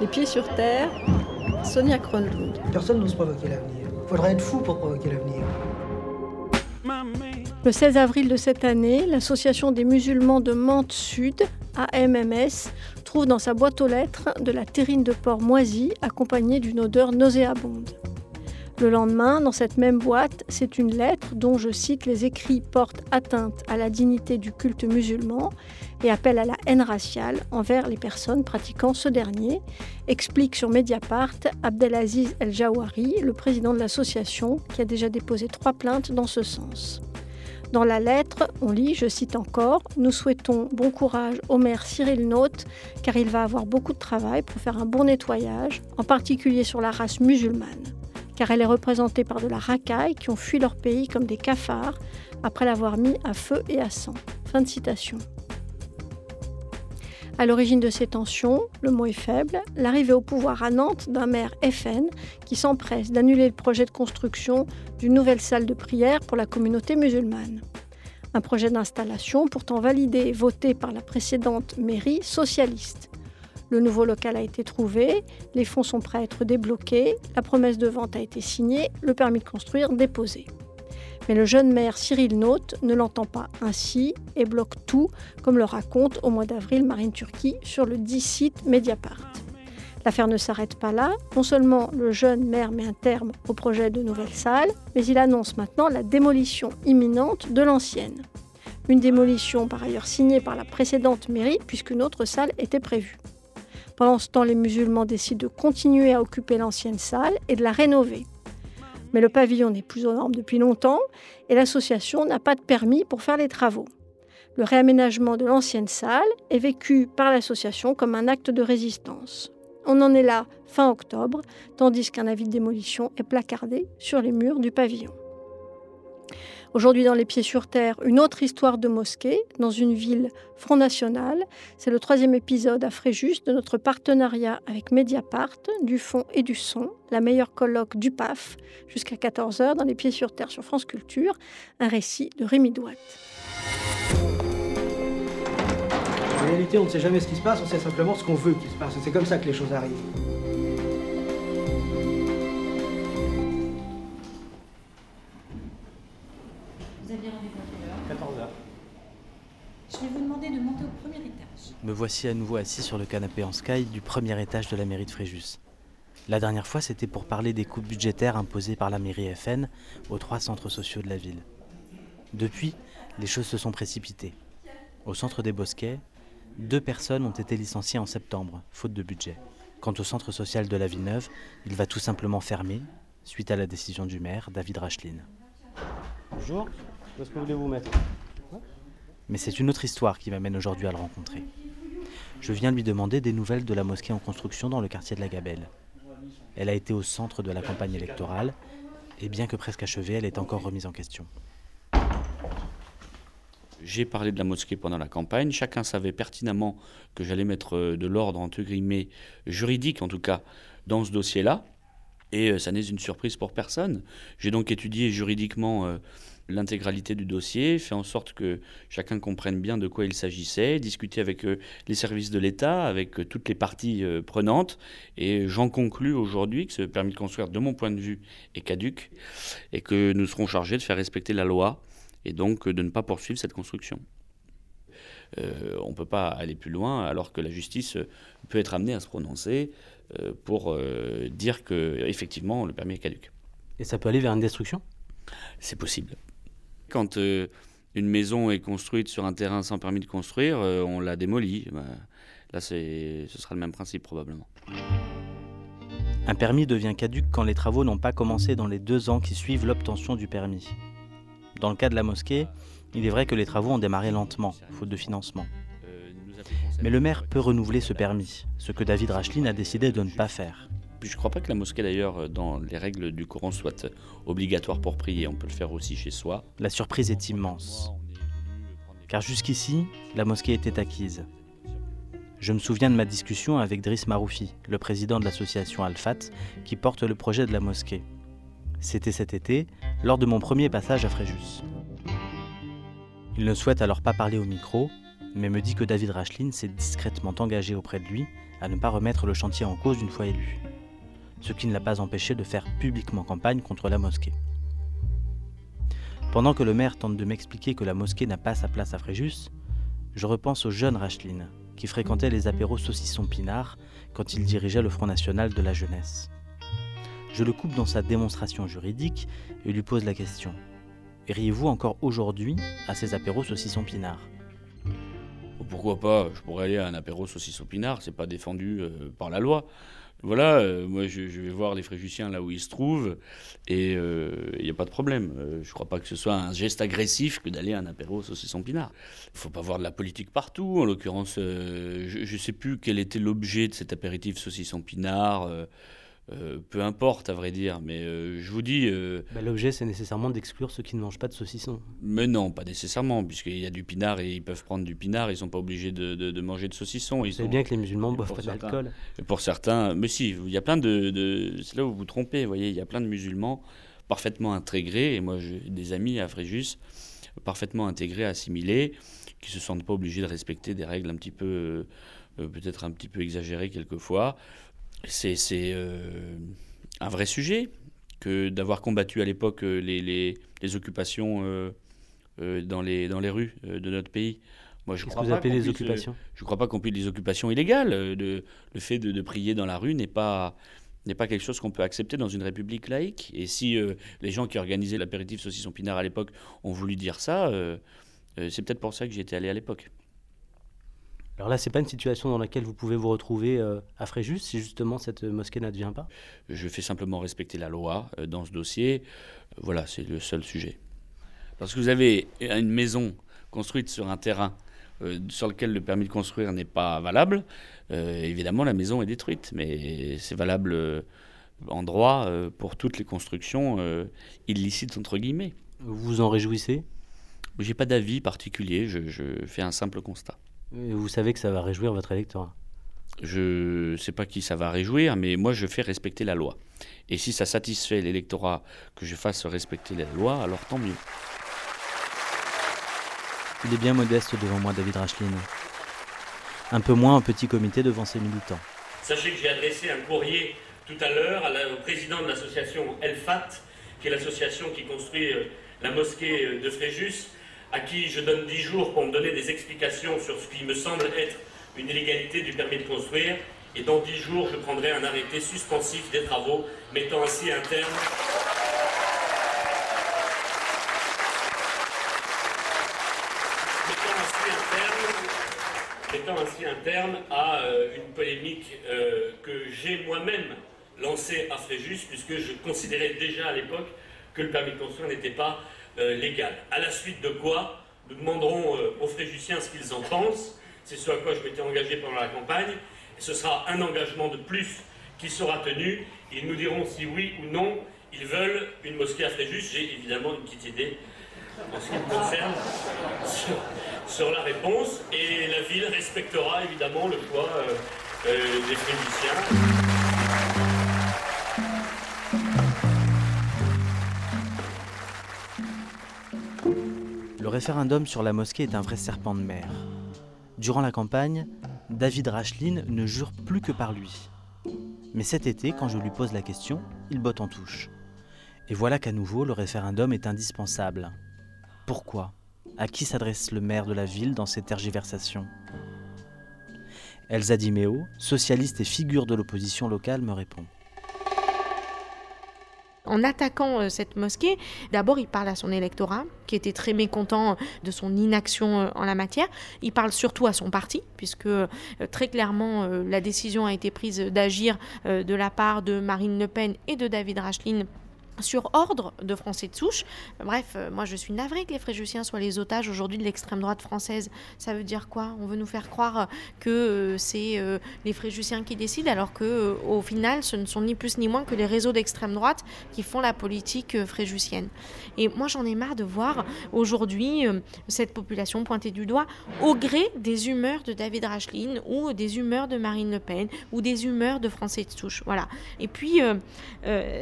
Les pieds sur terre, Sonia Kronlund. Personne n'ose provoquer l'avenir. Il faudrait être fou pour provoquer l'avenir. Le 16 avril de cette année, l'association des musulmans de Mantes Sud, AMMS, trouve dans sa boîte aux lettres de la terrine de porc moisie accompagnée d'une odeur nauséabonde. Le lendemain, dans cette même boîte, c'est une lettre dont je cite les écrits portent atteinte à la dignité du culte musulman et appellent à la haine raciale envers les personnes pratiquant ce dernier, explique sur Mediapart Abdelaziz El Jawari, le président de l'association, qui a déjà déposé trois plaintes dans ce sens. Dans la lettre, on lit, je cite encore, Nous souhaitons bon courage au maire Cyril Note, car il va avoir beaucoup de travail pour faire un bon nettoyage, en particulier sur la race musulmane car elle est représentée par de la racaille qui ont fui leur pays comme des cafards après l'avoir mis à feu et à sang. Fin de citation. À l'origine de ces tensions, le mot est faible, l'arrivée au pouvoir à Nantes d'un maire FN qui s'empresse d'annuler le projet de construction d'une nouvelle salle de prière pour la communauté musulmane. Un projet d'installation pourtant validé et voté par la précédente mairie socialiste. Le nouveau local a été trouvé, les fonds sont prêts à être débloqués, la promesse de vente a été signée, le permis de construire déposé. Mais le jeune maire Cyril Note ne l'entend pas ainsi et bloque tout, comme le raconte au mois d'avril Marine Turquie sur le dit site Mediapart. L'affaire ne s'arrête pas là. Non seulement le jeune maire met un terme au projet de nouvelle salle, mais il annonce maintenant la démolition imminente de l'ancienne. Une démolition par ailleurs signée par la précédente mairie puisqu'une autre salle était prévue. Pendant ce temps, les musulmans décident de continuer à occuper l'ancienne salle et de la rénover. Mais le pavillon n'est plus aux normes depuis longtemps et l'association n'a pas de permis pour faire les travaux. Le réaménagement de l'ancienne salle est vécu par l'association comme un acte de résistance. On en est là fin octobre, tandis qu'un avis de démolition est placardé sur les murs du pavillon. Aujourd'hui, dans Les Pieds sur Terre, une autre histoire de mosquée dans une ville Front National. C'est le troisième épisode à Fréjus de notre partenariat avec Mediapart, du fond et du son, la meilleure colloque du PAF, jusqu'à 14h dans Les Pieds sur Terre sur France Culture, un récit de Rémi Douat. En réalité, on ne sait jamais ce qui se passe, on sait simplement ce qu'on veut qu'il se passe. C'est comme ça que les choses arrivent. Je vais vous demander de monter au premier étage. Me voici à nouveau assis sur le canapé en sky du premier étage de la mairie de Fréjus. La dernière fois, c'était pour parler des coupes budgétaires imposées par la mairie FN aux trois centres sociaux de la ville. Depuis, les choses se sont précipitées. Au centre des Bosquets, deux personnes ont été licenciées en septembre, faute de budget. Quant au centre social de la Villeneuve, il va tout simplement fermer, suite à la décision du maire, David Racheline. Bonjour, où est-ce que voulez-vous mettre Mais c'est une autre histoire qui m'amène aujourd'hui à le rencontrer. Je viens lui demander des nouvelles de la mosquée en construction dans le quartier de la Gabelle. Elle a été au centre de la campagne électorale, et bien que presque achevée, elle est encore remise en question. J'ai parlé de la mosquée pendant la campagne. Chacun savait pertinemment que j'allais mettre euh, de l'ordre, entre guillemets, juridique en tout cas, dans ce dossier-là. Et euh, ça n'est une surprise pour personne. J'ai donc étudié juridiquement euh, l'intégralité du dossier, fait en sorte que chacun comprenne bien de quoi il s'agissait, discuté avec euh, les services de l'État, avec euh, toutes les parties euh, prenantes. Et j'en conclus aujourd'hui que ce permis de construire, de mon point de vue, est caduque et que nous serons chargés de faire respecter la loi et donc de ne pas poursuivre cette construction. Euh, on ne peut pas aller plus loin alors que la justice peut être amenée à se prononcer euh, pour euh, dire que effectivement le permis est caduque. Et ça peut aller vers une destruction? C'est possible. Quand euh, une maison est construite sur un terrain sans permis de construire, euh, on la démolit. Bah, là, ce sera le même principe probablement. Un permis devient caduque quand les travaux n'ont pas commencé dans les deux ans qui suivent l'obtention du permis. Dans le cas de la mosquée, il est vrai que les travaux ont démarré lentement, faute de financement. Euh, Mais le maire peut renouveler ce permis, ce que David Racheline a décidé de ne pas faire. Je ne crois pas que la mosquée, d'ailleurs, euh, dans les règles du Coran, soit euh, obligatoire pour prier. On peut le faire aussi chez soi. La surprise est immense, car jusqu'ici, la mosquée était acquise. Je me souviens de ma discussion avec Driss Maroufi, le président de l'association Al-Fat, qui porte le projet de la mosquée. C'était cet été, lors de mon premier passage à Fréjus. Il ne souhaite alors pas parler au micro, mais me dit que David Racheline s'est discrètement engagé auprès de lui à ne pas remettre le chantier en cause une fois élu, ce qui ne l'a pas empêché de faire publiquement campagne contre la mosquée. Pendant que le maire tente de m'expliquer que la mosquée n'a pas sa place à Fréjus, je repense au jeune Racheline, qui fréquentait les apéros saucisson pinard quand il dirigeait le Front National de la Jeunesse. Je le coupe dans sa démonstration juridique et lui pose la question. Riez-vous encore aujourd'hui à ces apéros saucisson pinard? Pourquoi pas? Je pourrais aller à un apéro saucisson pinard, c'est pas défendu euh, par la loi. Voilà, euh, moi je, vais voir les Fréjussiens là où ils se trouvent et il n'y a pas de problème. Euh, je crois pas que ce soit un geste agressif que d'aller à un apéro saucisson pinard. Il faut pas voir de la politique partout. En l'occurrence, euh, je ne sais plus quel était l'objet de cet apéritif saucisson pinard. Euh, peu importe, à vrai dire, mais euh, je vous dis, euh, Bah, L'objet, c'est nécessairement d'exclure ceux qui ne mangent pas de saucisson. mais non, pas nécessairement, puisqu'il y a du pinard et ils peuvent prendre du pinard, ils sont pas obligés de, de- de manger de saucisson. Ils Vous savez sont- bien que les musulmans boivent pour pas certains. d'alcool. Pour certains, mais si, il y a plein de, de- c'est là où vous vous trompez, vous voyez, il y a plein de musulmans parfaitement intégrés, et moi j'ai des amis à Fréjus, parfaitement intégrés, assimilés, qui se sentent pas obligés de respecter des règles un petit peu, euh, peut-être un petit peu exagérées quelquefois. C'est euh, un vrai sujet que d'avoir combattu à l'époque euh, les, les, les occupations euh, euh, dans, les, dans les rues de notre pays. Moi, je crois vous pas appelez qu'on les puisse, occupations? je ne crois pas qu'on puisse des occupations illégales. de- le fait de, de prier dans la rue n'est pas, n'est pas quelque chose qu'on peut accepter dans une république laïque. Et si euh, les gens qui organisaient l'apéritif saucisson pinard à l'époque ont voulu dire ça, euh, euh, c'est peut-être pour ça que j'y étais allé à l'époque. Alors là, c'est pas une situation dans laquelle vous pouvez vous retrouver euh, à Fréjus si justement cette euh, mosquée n'advient pas? Je fais simplement respecter la loi euh, dans ce dossier. Voilà, c'est le seul sujet. Lorsque vous avez une maison construite sur un terrain euh, sur lequel le permis de construire n'est pas valable, évidemment la maison est détruite. Mais c'est valable en droit pour toutes les constructions illicites, entre guillemets. Vous vous en réjouissez? J'ai pas d'avis particulier, je, je fais un simple constat. Vous savez que ça va réjouir votre électorat. Je ne sais pas qui ça va réjouir, mais moi je fais respecter la loi. Et si ça satisfait l'électorat que je fasse respecter la loi, alors tant mieux. Il est bien modeste devant moi, David Racheline. Un peu moins en petit comité devant ses militants. Sachez que j'ai adressé un courrier tout à l'heure à la- au président de l'association Elfat, qui est l'association qui construit euh, la mosquée euh, de Fréjus, à qui je donne 10 jours pour me donner des explications sur ce qui me semble être une illégalité du permis de construire. Et dans 10 jours, je prendrai un arrêté suspensif des travaux, mettant ainsi un terme à euh, une polémique euh, que j'ai moi-même lancée à Fréjus, puisque je considérais déjà à l'époque que le permis de construire n'était pas euh, légal. À la suite de quoi, nous demanderons euh, aux Fréjusiens ce qu'ils en pensent. C'est ce à quoi je m'étais engagé pendant la campagne. Ce sera un engagement de plus qui sera tenu. Ils nous diront si oui ou non ils veulent une mosquée à Fréjus. J'ai évidemment une petite idée en ce qui me concerne sur, la réponse et la ville respectera évidemment le choix euh, euh, des Fréjusiens. Référendum sur la mosquée est un vrai serpent de mer. Durant la campagne, David Racheline ne jure plus que par lui. Mais cet été, quand je lui pose la question, il botte en touche. Et voilà qu'à nouveau, le référendum est indispensable. Pourquoi? À qui s'adresse le maire de la ville dans ces tergiversations Elsa Di Meo, socialiste et figure de l'opposition locale, me répond. En attaquant euh, cette mosquée, d'abord il parle à son électorat, qui était très mécontent de son inaction euh, en la matière. Il parle surtout à son parti, puisque euh, très clairement la décision a été prise d'agir de la part de Marine Le Pen et de David Racheline sur ordre de Français de souche. Bref, euh, moi je suis navrée que les Fréjussiens soient les otages aujourd'hui de l'extrême droite française. Ça veut dire quoi? On veut nous faire croire que euh, c'est euh, les Fréjussiens qui décident, alors que au final, ce ne sont ni plus ni moins que les réseaux d'extrême droite qui font la politique fréjussienne. Et moi j'en ai marre de voir aujourd'hui cette population pointée du doigt au gré des humeurs de David Racheline ou des humeurs de Marine Le Pen ou des humeurs de Français de souche. Voilà. Et puis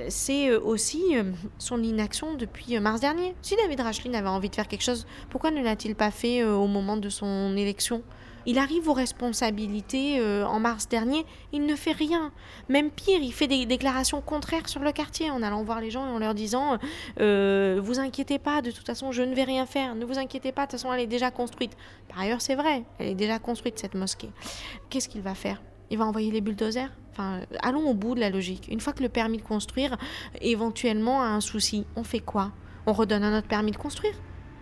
c'est aussi euh, son inaction depuis euh, mars dernier. Si David Rachlin avait envie de faire quelque chose, pourquoi ne l'a-t-il pas fait au moment de son élection? Il arrive aux responsabilités en mars dernier, il ne fait rien. Même pire, il fait des déclarations contraires sur le quartier en allant voir les gens et en leur disant Vous inquiétez pas, de toute façon, je ne vais rien faire. Ne vous inquiétez pas, de toute façon, elle est déjà construite. Par ailleurs, c'est vrai, elle est déjà construite, cette mosquée. Qu'est-ce qu'il va faire? Il va envoyer les bulldozers Enfin, allons au bout de la logique. Une fois que le permis de construire éventuellement a un souci, on fait quoi? On redonne un autre permis de construire?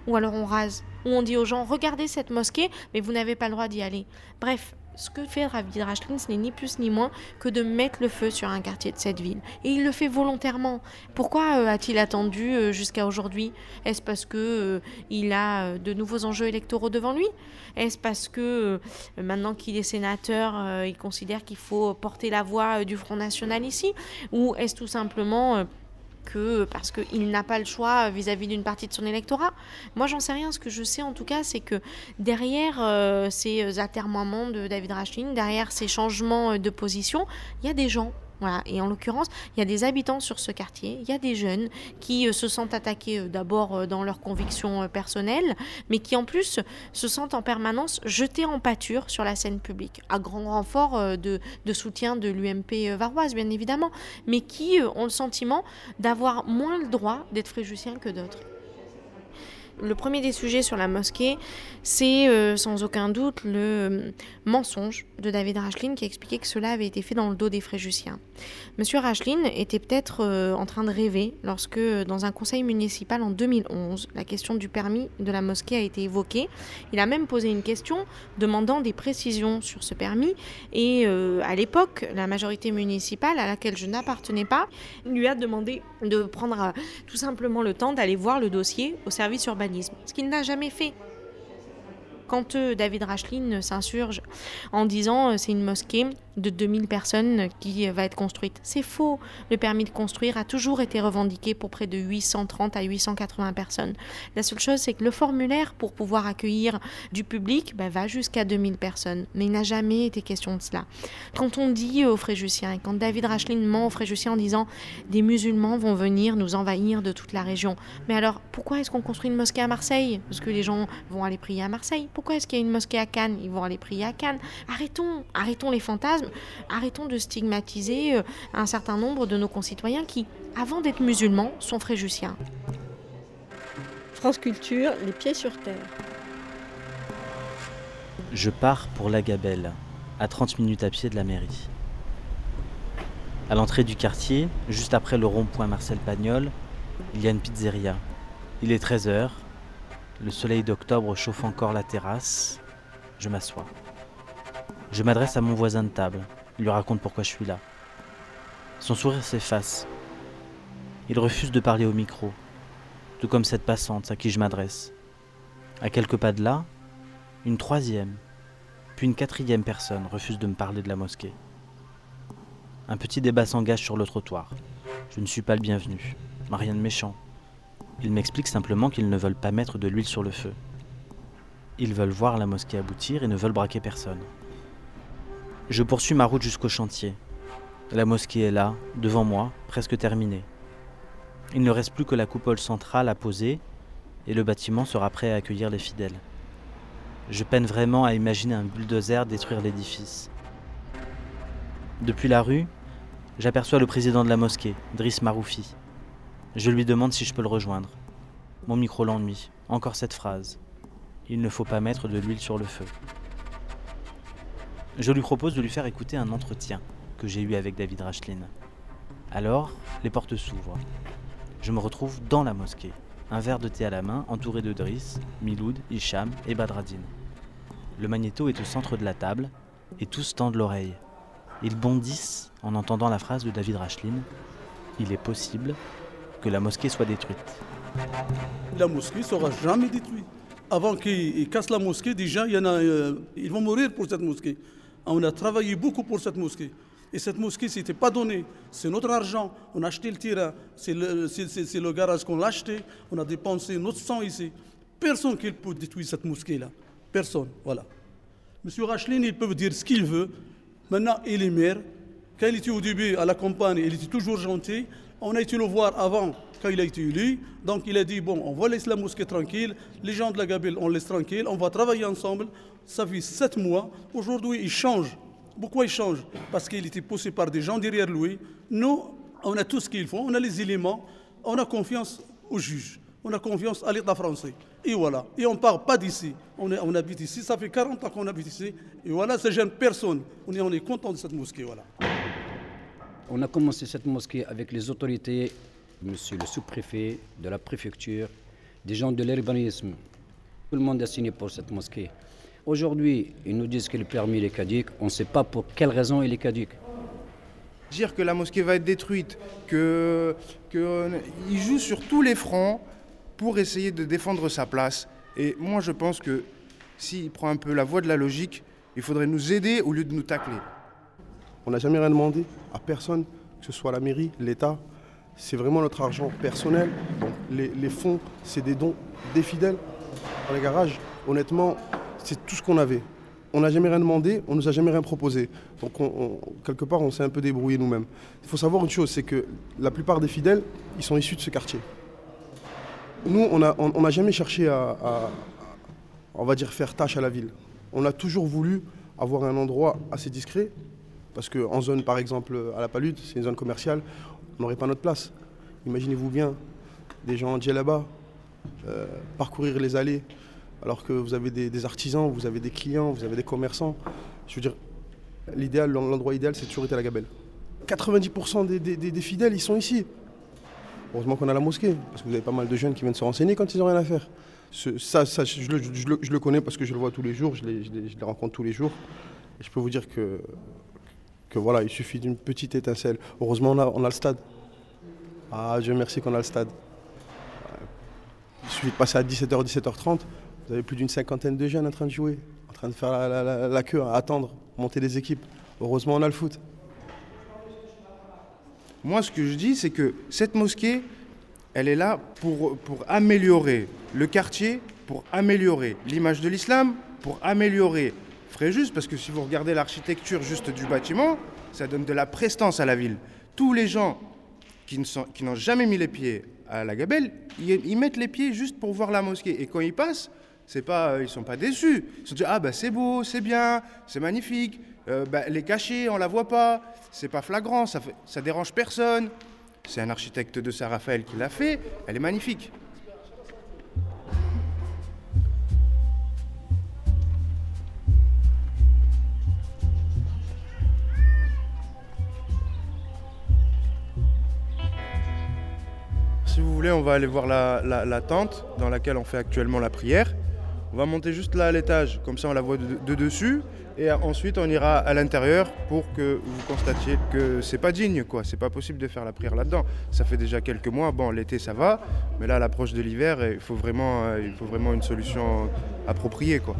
Ou alors on rase Ou on dit aux gens, regardez cette mosquée, mais vous n'avez pas le droit d'y aller. Bref, ce que fait Ravid Rachlin, ce n'est ni plus ni moins que de mettre le feu sur un quartier de cette ville. Et il le fait volontairement. Pourquoi euh, a-t-il attendu euh, jusqu'à aujourd'hui? Est-ce parce que euh, il a de nouveaux enjeux électoraux devant lui? Est-ce parce que maintenant qu'il est sénateur, il considère qu'il faut porter la voix du Front National ici? Ou est-ce tout simplement que parce qu'il n'a pas le choix vis-à-vis d'une partie de son électorat. Moi, j'en sais rien. Ce que je sais, en tout cas, c'est que derrière euh, ces atermoiements de David Rachlin, derrière ces changements de position, il y a des gens et en l'occurrence, il y a des habitants sur ce quartier, il y a des jeunes qui euh, se sentent attaqués euh, d'abord euh, dans leurs convictions personnelles, mais qui en plus se sentent en permanence jetés en pâture sur la scène publique, à grand renfort de, soutien de l'UMP varoise, bien évidemment, mais qui ont le sentiment d'avoir moins le droit d'être fréjussiens que d'autres. Le premier des sujets sur la mosquée, c'est euh, sans aucun doute le euh, mensonge de David Rachlin qui expliquait que cela avait été fait dans le dos des Fréjussiens. Monsieur Rachlin était peut-être euh, en train de rêver lorsque, dans un conseil municipal en 2011, la question du permis de la mosquée a été évoquée. Il a même posé une question demandant des précisions sur ce permis et à l'époque, la majorité municipale à laquelle je n'appartenais pas lui a demandé de prendre tout simplement le temps d'aller voir le dossier au service urbain ce qu'il n'a jamais fait. Quand euh, David Rachlin s'insurge en disant euh, c'est une mosquée de 2000 personnes qui va être construite. C'est faux. Le permis de construire a toujours été revendiqué pour près de 830 à 880 personnes. La seule chose, c'est que le formulaire pour pouvoir accueillir du public bah, va jusqu'à 2000 personnes. Mais il n'a jamais été question de cela. Quand on dit aux Fréjussiens, et quand David Rachlin ment aux Fréjussiens en disant des musulmans vont venir nous envahir de toute la région. Mais alors, pourquoi est-ce qu'on construit une mosquée à Marseille? Parce que les gens vont aller prier à Marseille. Pourquoi est-ce qu'il y a une mosquée à Cannes? Ils vont aller prier à Cannes. Arrêtons, arrêtons les fantasmes arrêtons de stigmatiser euh, un certain nombre de nos concitoyens qui, avant d'être musulmans, sont fréjussiens. France Culture, les pieds sur terre. Je pars pour la Gabelle, à 30 minutes à pied de la mairie. À l'entrée du quartier, juste après le rond-point Marcel Pagnol, il y a une pizzeria. Il est 13h, le soleil d'octobre chauffe encore la terrasse. Je m'assois. Je m'adresse à mon voisin de table. Il lui raconte pourquoi je suis là. Son sourire s'efface. Il refuse de parler au micro, tout comme cette passante à qui je m'adresse. À quelques pas de là, une troisième, puis une quatrième personne refuse de me parler de la mosquée. Un petit débat s'engage sur le trottoir. Je ne suis pas le bienvenu, rien de méchant. Ils m'expliquent simplement qu'ils ne veulent pas mettre de l'huile sur le feu. Ils veulent voir la mosquée aboutir et ne veulent braquer personne. Je poursuis ma route jusqu'au chantier. La mosquée est là, devant moi, presque terminée. Il ne reste plus que la coupole centrale à poser et le bâtiment sera prêt à accueillir les fidèles. Je peine vraiment à imaginer un bulldozer détruire l'édifice. Depuis la rue, j'aperçois le président de la mosquée, Driss Maroufi. Je lui demande si je peux le rejoindre. Mon micro l'ennuie. Encore cette phrase. Il ne faut pas mettre de l'huile sur le feu. Je lui propose de lui faire écouter un entretien que j'ai eu avec David Rachlin. Alors, les portes s'ouvrent. Je me retrouve dans la mosquée, un verre de thé à la main, entouré de Driss, Miloud, Hicham et Badradine. Le magnéto est au centre de la table et tous tendent l'oreille. Ils bondissent en entendant la phrase de David Rachlin Il est possible que la mosquée soit détruite. La mosquée sera jamais détruite. Avant qu'ils cassent la mosquée, déjà, y en a, euh, ils vont mourir pour cette mosquée. On a travaillé beaucoup pour cette mosquée. Et cette mosquée, ce n'était pas donné. C'est notre argent. On a acheté le terrain. C'est le, garage qu'on l'a acheté. On a dépensé notre sang ici. Personne qui peut détruire cette mosquée-là. Personne. Voilà. Monsieur Rachlin, il peut dire ce qu'il veut. Maintenant, il est maire. Quand il était au début à la campagne, il était toujours gentil. On a été le voir avant, quand il a été élu. Donc il a dit, bon, on va laisser la mosquée tranquille. Les gens de la Gabelle, on laisse tranquille. On va travailler ensemble. Ça fait sept mois. Aujourd'hui, il change. Pourquoi il change? Parce qu'il était poussé par des gens derrière lui. Nous, on a tout ce qu'il faut. On a les éléments. On a confiance au juge. On a confiance à l'État français. Et voilà. Et on ne part pas d'ici. On, habite ici. Ça fait 40 ans qu'on habite ici. Et voilà, ce jeune personne. On est, on est content de cette mosquée. Voilà. On a commencé cette mosquée avec les autorités, monsieur le sous-préfet de la préfecture, des gens de l'urbanisme. Tout le monde a signé pour cette mosquée. Aujourd'hui, ils nous disent que le permis est caduque. On ne sait pas pour quelle raison il est caduque. Dire que la mosquée va être détruite, qu'il que joue sur tous les fronts pour essayer de défendre sa place. Et moi, je pense que s'il prend un peu la voie de la logique, il faudrait nous aider au lieu de nous tacler. On n'a jamais rien demandé à personne, que ce soit la mairie, l'État. C'est vraiment notre argent personnel. Donc les, fonds, c'est des dons des fidèles dans les garages. Honnêtement, c'est tout ce qu'on avait. On n'a jamais rien demandé, on ne nous a jamais rien proposé. Donc quelque part, on s'est un peu débrouillé nous-mêmes. Il faut savoir une chose, c'est que la plupart des fidèles, ils sont issus de ce quartier. Nous, on n'a jamais cherché à, on va dire, faire tâche à la ville. On a toujours voulu avoir un endroit assez discret, parce qu'en zone, par exemple, à la Palude, c'est une zone commerciale, on n'aurait pas notre place. Imaginez-vous bien des gens en djellaba, euh, parcourir les allées, alors que vous avez des, artisans, vous avez des clients, vous avez des commerçants. Je veux dire, l'idéal, l'endroit idéal, c'est toujours été la Gabelle. 90% des fidèles, ils sont ici. Heureusement qu'on a la mosquée, parce que vous avez pas mal de jeunes qui viennent se renseigner quand ils n'ont rien à faire. ça, je, le, connais parce que je le vois tous les jours, je les, rencontre tous les jours. Et je peux vous dire que, que voilà, il suffit d'une petite étincelle. Heureusement, on a, on a le stade. Ah, Dieu merci qu'on a le stade. Il suffit de passer à 17h, 17h30. Vous avez plus d'une cinquantaine de jeunes en train de jouer, en train de faire la, queue, à attendre, monter des équipes. Heureusement, on a le foot. Moi, ce que je dis, c'est que cette mosquée, elle est là pour, pour améliorer le quartier, pour améliorer l'image de l'islam, pour améliorer Fréjus, parce que si vous regardez l'architecture juste du bâtiment, ça donne de la prestance à la ville. Tous les gens qui n'ont jamais mis les pieds à la Gabelle, ils, mettent les pieds juste pour voir la mosquée. Et quand ils passent, c'est pas, ils sont pas déçus. Ils se disent ah bah c'est beau, c'est bien, c'est magnifique. Euh, bah, les cachets, on la voit pas, c'est pas flagrant, ça, fait, ça dérange personne. C'est un architecte de Saint-Raphaël qui l'a fait, elle est magnifique. Si vous voulez, on va aller voir la, tente dans laquelle on fait actuellement la prière. On va monter juste là à l'étage, comme ça on la voit de dessus. Et ensuite, on ira à l'intérieur pour que vous constatiez que c'est pas digne, quoi. C'est pas possible de faire la prière là-dedans. Ça fait déjà quelques mois. Bon, l'été ça va, mais là, à l'approche de l'hiver, il faut vraiment, euh, une solution appropriée, quoi.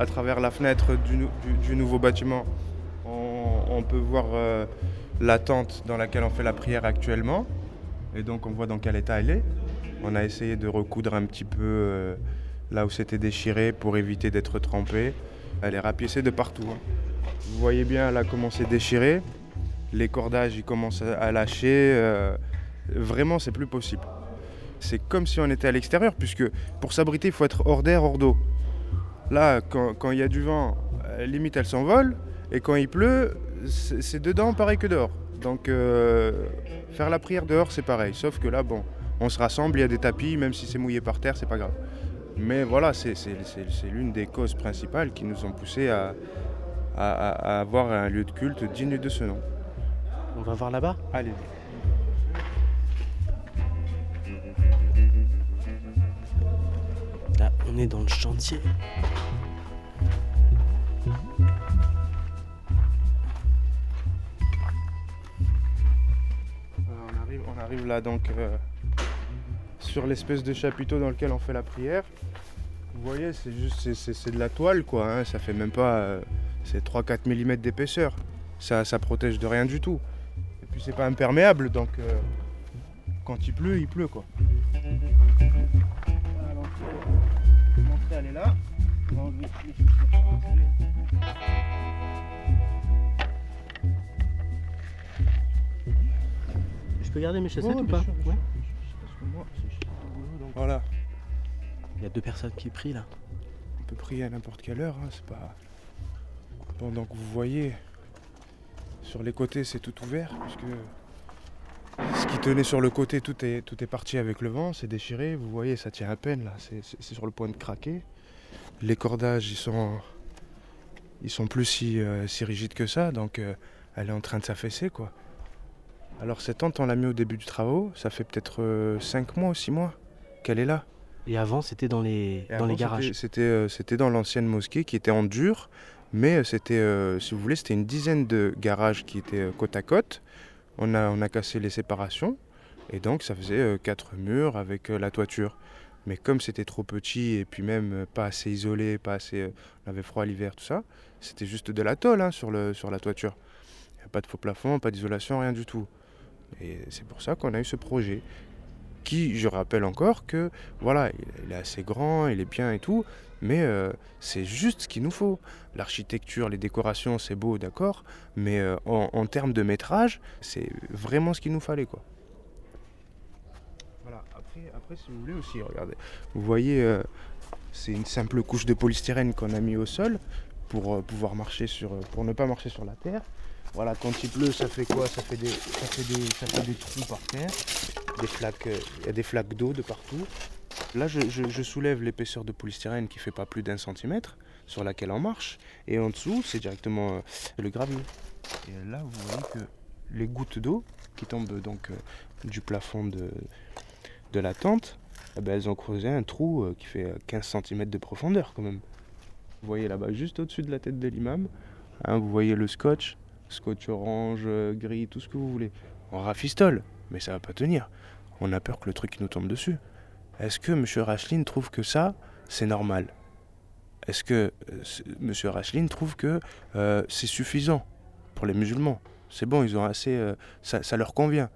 À travers la fenêtre du, nouveau bâtiment, on, peut voir euh, la tente dans laquelle on fait la prière actuellement. Et donc, on voit dans quel état elle est. On a essayé de recoudre un petit peu euh, là où c'était déchiré pour éviter d'être trempé. Elle est rapiécée de partout. Hein. Vous voyez bien là comment c'est déchiré. Les cordages ils commencent à lâcher. Euh, vraiment, c'est plus possible. C'est comme si on était à l'extérieur, puisque pour s'abriter, il faut être hors d'air, hors d'eau. Là, quand il y a du vent, euh, limite elle s'envole. Et quand il pleut, c'est dedans pareil que dehors. Donc faire la prière dehors, c'est pareil. Sauf que là, bon, on se rassemble, il y a des tapis, même si c'est mouillé par terre, c'est pas grave. Mais voilà, c'est l'une des causes principales qui nous ont poussé à, avoir un lieu de culte digne de ce nom. On va voir là-bas? Allez. Là, on est dans le chantier. On, arrive, là donc euh, sur l'espèce de chapiteau dans lequel on fait la prière. Vous voyez, c'est juste c'est, de la toile quoi, hein. ça fait même pas euh, c'est 3-4 mm d'épaisseur. Ça, ça protège de rien du tout. Et puis c'est pas imperméable donc euh, quand il pleut, il pleut quoi. Peux garder mes chaussettes Ouais, ou pas sûr, Ouais. Voilà. Il y a deux personnes qui prient là. On peut prier à n'importe quelle heure, hein, c'est pas. Pendant que vous voyez, sur les côtés c'est tout ouvert, puisque ce qui tenait sur le côté, tout est, tout est parti avec le vent, c'est déchiré, vous voyez, ça tient à peine là, c'est sur le point de craquer. Les cordages, ils sont, ils sont plus si, euh, si rigides que ça, donc euh, elle est en train de s'affaisser quoi. Alors cette tente, on l'a mis au début du travaux, ça fait peut-être 5 mois ou 6 mois qu'elle est là. Et avant, c'était dans les, dans avant, les garages. C'était euh, c'était dans l'ancienne mosquée qui était en dur, mais euh, c'était, euh, si vous voulez, c'était une dizaine de garages qui étaient euh, côte à côte. On a, on a cassé les séparations, et donc ça faisait euh, quatre murs avec euh, la toiture. Mais comme c'était trop petit et puis même euh, pas assez isolé, pas assez, euh, on avait froid l'hiver, tout ça, c'était juste de la tôle hein, sur, le, sur la toiture. Il n'y a pas de faux plafond, pas d'isolation, rien du tout. Et c'est pour ça qu'on a eu ce projet qui, je rappelle encore que, voilà, il est assez grand, il est bien et tout, mais euh, c'est juste ce qu'il nous faut. L'architecture, les décorations, c'est beau, d'accord, mais euh, en, termes de métrage, c'est vraiment ce qu'il nous fallait, quoi. Voilà, après, après, si vous voulez aussi, regardez, vous voyez, euh, c'est une simple couche de polystyrène qu'on a mis au sol pour pouvoir marcher sur, pour ne pas marcher sur la terre. Voilà, quand il pleut, ça fait quoi? Ça fait, des, ça, fait des, ça fait des trous par terre, des flaques, il y a des flaques d'eau de partout. Là, je, soulève l'épaisseur de polystyrène qui fait pas plus d'un centimètre, sur laquelle on marche, et en dessous, c'est directement euh, le gravier. Et là, vous voyez que les gouttes d'eau qui tombent donc euh, du plafond de, de la tente, eh ben, elles ont creusé un trou euh, qui fait euh, 15 cm de profondeur quand même. Vous voyez là-bas, juste au-dessus de la tête de l'imam, hein, vous voyez le scotch, scotch orange, euh, gris, tout ce que vous voulez. On rafistole, mais ça va pas tenir. On a peur que le truc nous tombe dessus. Est-ce que M. Rachlin trouve que ça, c'est normal? Est-ce que euh, M. Rachlin trouve que euh, c'est suffisant pour les musulmans? C'est bon, ils ont assez. ça, leur convient.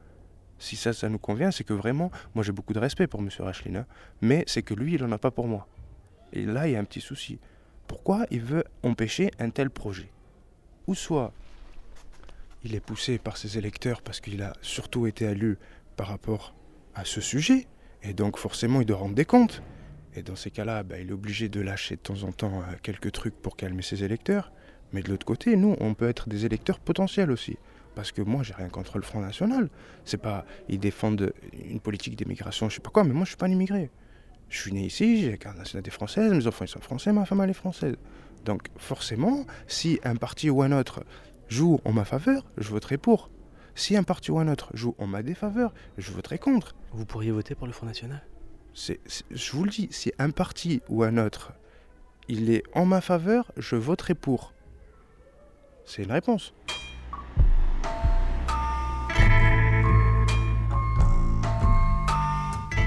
Si ça, ça nous convient, c'est que vraiment, moi j'ai beaucoup de respect pour M. Rachlin, hein, mais c'est que lui, il en a pas pour moi. Et là, il y a un petit souci. Pourquoi il veut empêcher un tel projet? Ou soit il est poussé par ses électeurs parce qu'il a surtout été élu par rapport à ce sujet, et donc forcément il doit rendre des comptes. Et dans ces cas-là, bah, il est obligé de lâcher de temps en temps euh, quelques trucs pour calmer ses électeurs. Mais de l'autre côté, nous, on peut être des électeurs potentiels aussi. Parce que moi, j'ai rien contre le Front National. C'est pas, ils défendent une politique d'immigration, je sais pas quoi, mais moi, je suis pas un immigré. Je suis né ici, j'ai la nationalité française, mes enfants ils sont français, ma femme elle est française. Donc forcément, si un parti ou un autre joue en ma faveur, je voterai pour. Si un parti ou un autre joue en ma défaveur, je voterai contre. Vous pourriez voter pour le Front National? C'est- c'est- je vous le dis, si un parti ou un autre, il est en ma faveur, je voterai pour. C'est une réponse.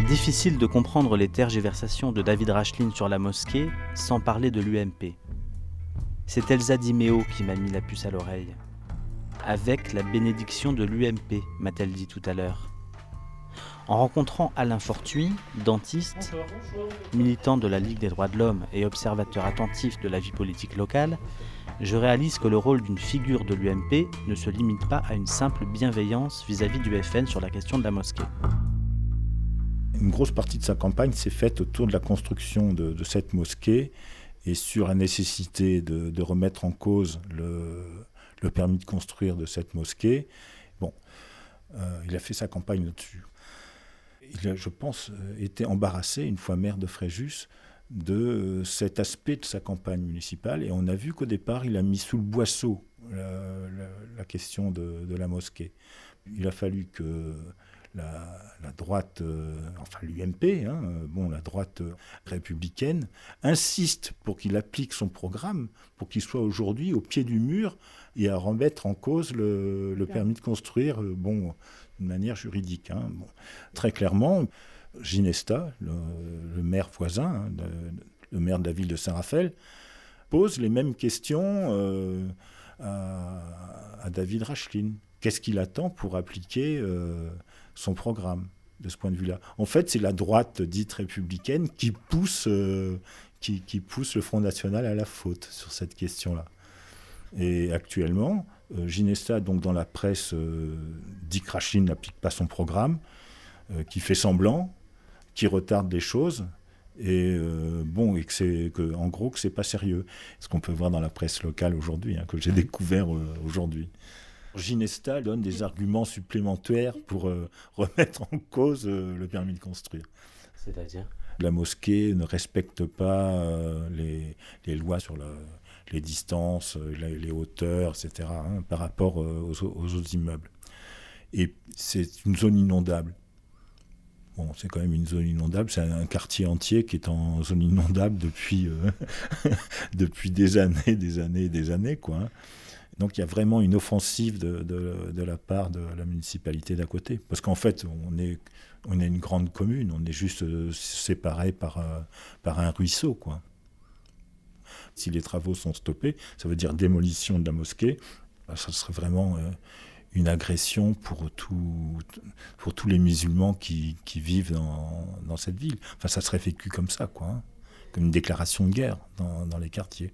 Difficile de comprendre les tergiversations de David Rachlin sur la mosquée sans parler de l'UMP. C'est Elsa Di Meo qui m'a mis la puce à l'oreille. Avec la bénédiction de l'UMP, m'a-t-elle dit tout à l'heure. En rencontrant Alain Fortuny, dentiste, militant de la Ligue des droits de l'homme et observateur attentif de la vie politique locale, je réalise que le rôle d'une figure de l'UMP ne se limite pas à une simple bienveillance vis-à-vis du FN sur la question de la mosquée. Une grosse partie de sa campagne s'est faite autour de la construction de, de cette mosquée et sur la nécessité de, remettre en cause le, permis de construire de cette mosquée. Bon, euh, il a fait sa campagne là-dessus. Il a, je pense, euh, été embarrassé, une fois maire de Fréjus, de euh, cet aspect de sa campagne municipale. Et on a vu qu'au départ, il a mis sous le boisseau la, question de la mosquée. Il a fallu que la, la droite, euh, enfin l'UMP, hein, euh, bon, la droite euh, républicaine, insiste pour qu'il applique son programme, pour qu'il soit aujourd'hui au pied du mur et à remettre en cause le, le permis de construire, bon, d'une manière juridique. hein. Bon, très clairement, Ginesta, le, le maire voisin, hein, de- le maire de la ville de Saint-Raphaël, pose les mêmes questions euh, à, à David Rachlin. Qu'est-ce qu'il attend pour appliquer euh, son programme de ce point de vue-là En fait, c'est la droite dite républicaine qui pousse, euh, qui, qui pousse le Front National à la faute sur cette question-là. Et actuellement, Euh, Ginesta, donc dans la presse, euh, dit que Rachid n'applique pas son programme, euh, qui fait semblant, qui retarde les choses, et bon, et que c'est que, en gros, que c'est pas sérieux. Ce qu'on peut voir dans la presse locale aujourd'hui, hein, que j'ai découvert aujourd'hui. Ginesta donne des arguments supplémentaires pour remettre en cause le permis de construire. C'est-à-dire? La mosquée ne respecte pas les, les, lois sur la, les distances, euh, les, hauteurs, etc., hein, par rapport euh, aux, autres immeubles. Et c'est une zone inondable. Bon, c'est quand même une zone inondable, c'est un quartier entier qui est en zone inondable depuis, euh, depuis des années, des années, des années, quoi. Hein. Donc il y a vraiment une offensive de, la part de la municipalité d'à côté. Parce qu'en fait, on est, une grande commune, on est juste séparés par, par un ruisseau. Si les travaux sont stoppés, ça veut dire démolition de la mosquée. Bah, ça serait vraiment euh, une agression pour, tous les musulmans qui, vivent dans, cette ville. Enfin, ça serait vécu comme ça. Hein. comme une déclaration de guerre dans, les quartiers.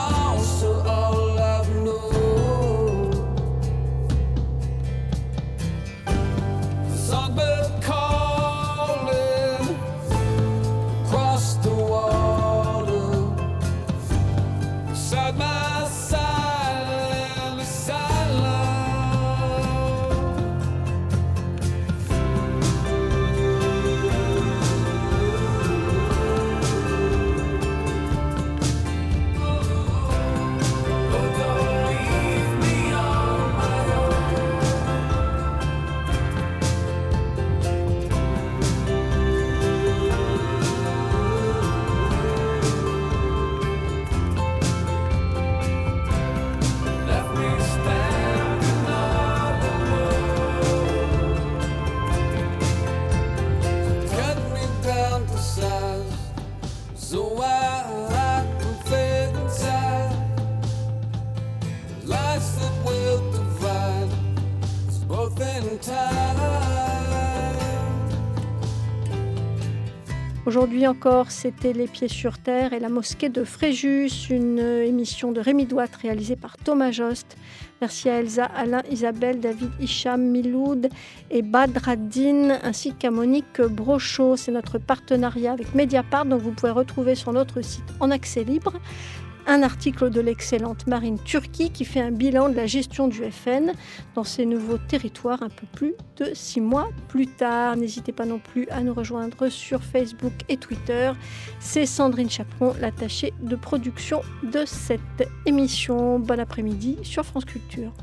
Aujourd'hui encore, c'était Les Pieds sur Terre et la mosquée de Fréjus, une émission de Rémi Douat réalisée par Thomas Jost. Merci à Elsa, Alain, Isabelle, David, Hicham, Miloud et Badraddin, ainsi qu'à Monique Brochot. C'est notre partenariat avec Mediapart, dont vous pouvez retrouver sur notre site en accès libre un article de l'excellente Marine Turquie qui fait un bilan de la gestion du FN dans ces nouveaux territoires un peu plus de six mois plus tard. N'hésitez pas non plus à nous rejoindre sur Facebook et Twitter. C'est Sandrine Chaperon, l'attachée de production de cette émission. Bon après-midi sur France Culture.